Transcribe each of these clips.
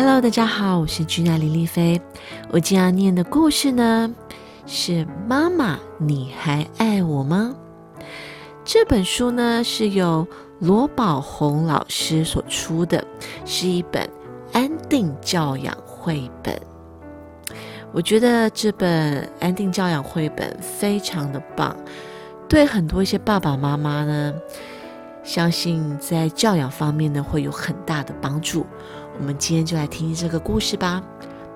Hello，大家好，我是君娜林丽菲。我今天要念的故事呢，是《妈妈，你还爱我吗》。这本书呢，是由罗宝红老师所出的，是一本安定教养绘本。我觉得这本安定教养绘本非常的棒，对很多一些爸爸妈妈呢，相信在教养方面呢会有很大的帮助。我们今天就来听听这个故事吧。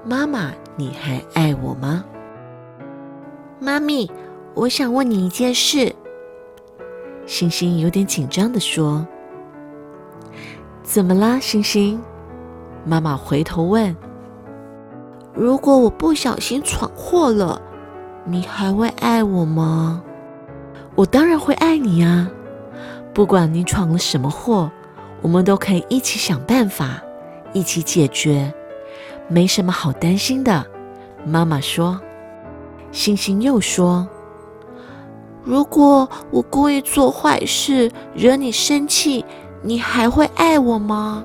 妈妈，你还爱我吗？妈咪，我想问你一件事。星星有点紧张的说：“怎么啦，星星？”妈妈回头问：“如果我不小心闯祸了，你还会爱我吗？”“我当然会爱你啊！不管你闯了什么祸，我们都可以一起想办法。”一起解决，没什么好担心的。妈妈说。星星又说：“如果我故意做坏事，惹你生气，你还会爱我吗？”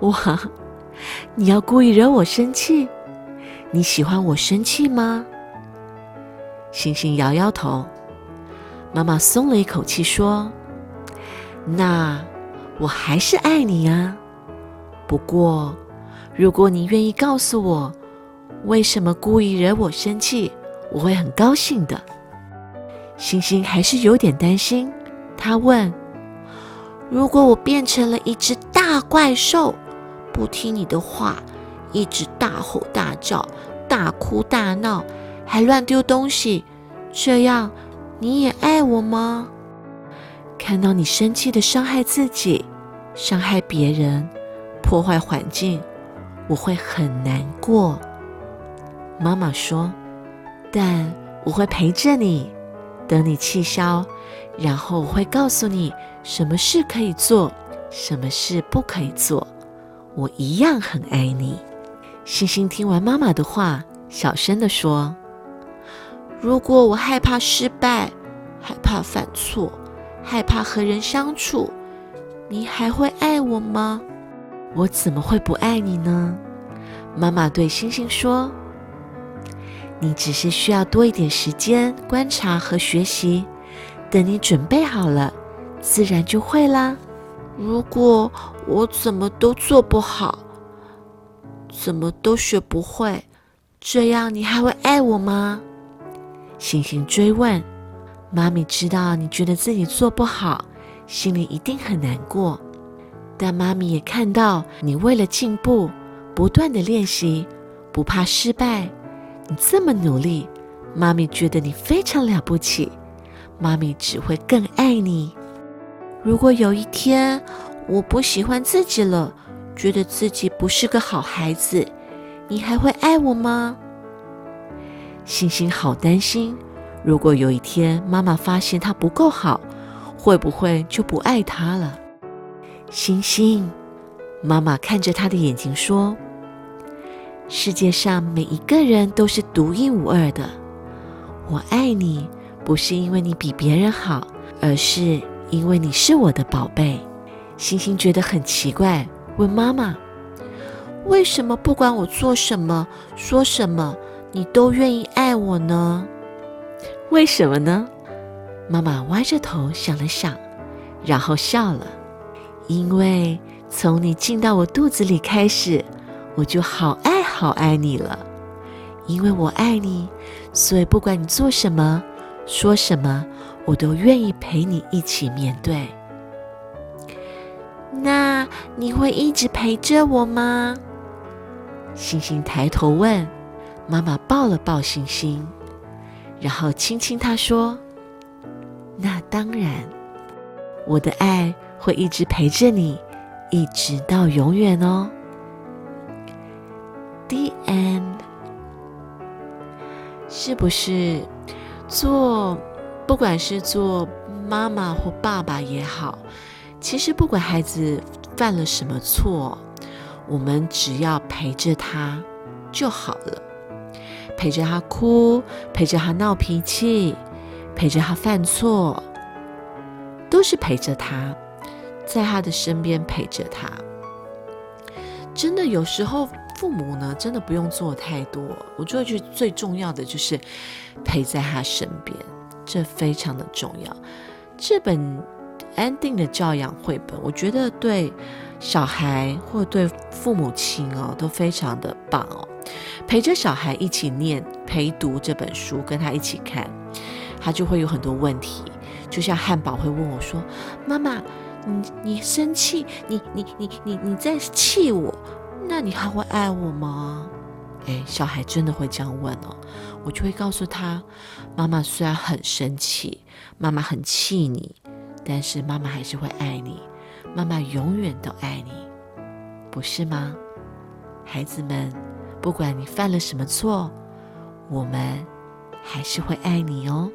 哇，你要故意惹我生气？你喜欢我生气吗？星星摇摇头。妈妈松了一口气说：“那我还是爱你啊。”不过，如果你愿意告诉我为什么故意惹我生气，我会很高兴的。星星还是有点担心，他问：“如果我变成了一只大怪兽，不听你的话，一直大吼大叫、大哭大闹，还乱丢东西，这样你也爱我吗？”看到你生气的伤害自己，伤害别人。破坏环境，我会很难过。妈妈说：“但我会陪着你，等你气消，然后我会告诉你什么事可以做，什么事不可以做。我一样很爱你。”星星听完妈妈的话，小声地说：“如果我害怕失败，害怕犯错，害怕和人相处，你还会爱我吗？”我怎么会不爱你呢？妈妈对星星说：“你只是需要多一点时间观察和学习，等你准备好了，自然就会啦。如果我怎么都做不好，怎么都学不会，这样你还会爱我吗？”星星追问。妈咪知道你觉得自己做不好，心里一定很难过。但妈咪也看到你为了进步，不断的练习，不怕失败。你这么努力，妈咪觉得你非常了不起。妈咪只会更爱你。如果有一天我不喜欢自己了，觉得自己不是个好孩子，你还会爱我吗？星星好担心，如果有一天妈妈发现他不够好，会不会就不爱他了？星星，妈妈看着他的眼睛说：“世界上每一个人都是独一无二的。我爱你，不是因为你比别人好，而是因为你是我的宝贝。”星星觉得很奇怪，问妈妈：“为什么不管我做什么、说什么，你都愿意爱我呢？为什么呢？”妈妈歪着头想了想，然后笑了。因为从你进到我肚子里开始，我就好爱好爱你了。因为我爱你，所以不管你做什么、说什么，我都愿意陪你一起面对。那你会一直陪着我吗？星星抬头问。妈妈抱了抱星星，然后亲亲他说：“那当然，我的爱。”会一直陪着你，一直到永远哦。The end，是不是做不管是做妈妈或爸爸也好，其实不管孩子犯了什么错，我们只要陪着他就好了，陪着他哭，陪着他闹脾气，陪着他犯错，都是陪着他。在他的身边陪着他，真的有时候父母呢，真的不用做太多，我觉得最重要的就是陪在他身边，这非常的重要。这本安定的教养绘本，我觉得对小孩或对父母亲哦都非常的棒哦。陪着小孩一起念陪读这本书，跟他一起看，他就会有很多问题。就像汉堡会问我说：“妈妈，你你生气，你你你你你在气我，那你还会爱我吗？”诶，小孩真的会这样问哦。我就会告诉他：“妈妈虽然很生气。”妈妈很气你，但是妈妈还是会爱你。妈妈永远都爱你，不是吗？孩子们，不管你犯了什么错，我们还是会爱你哦。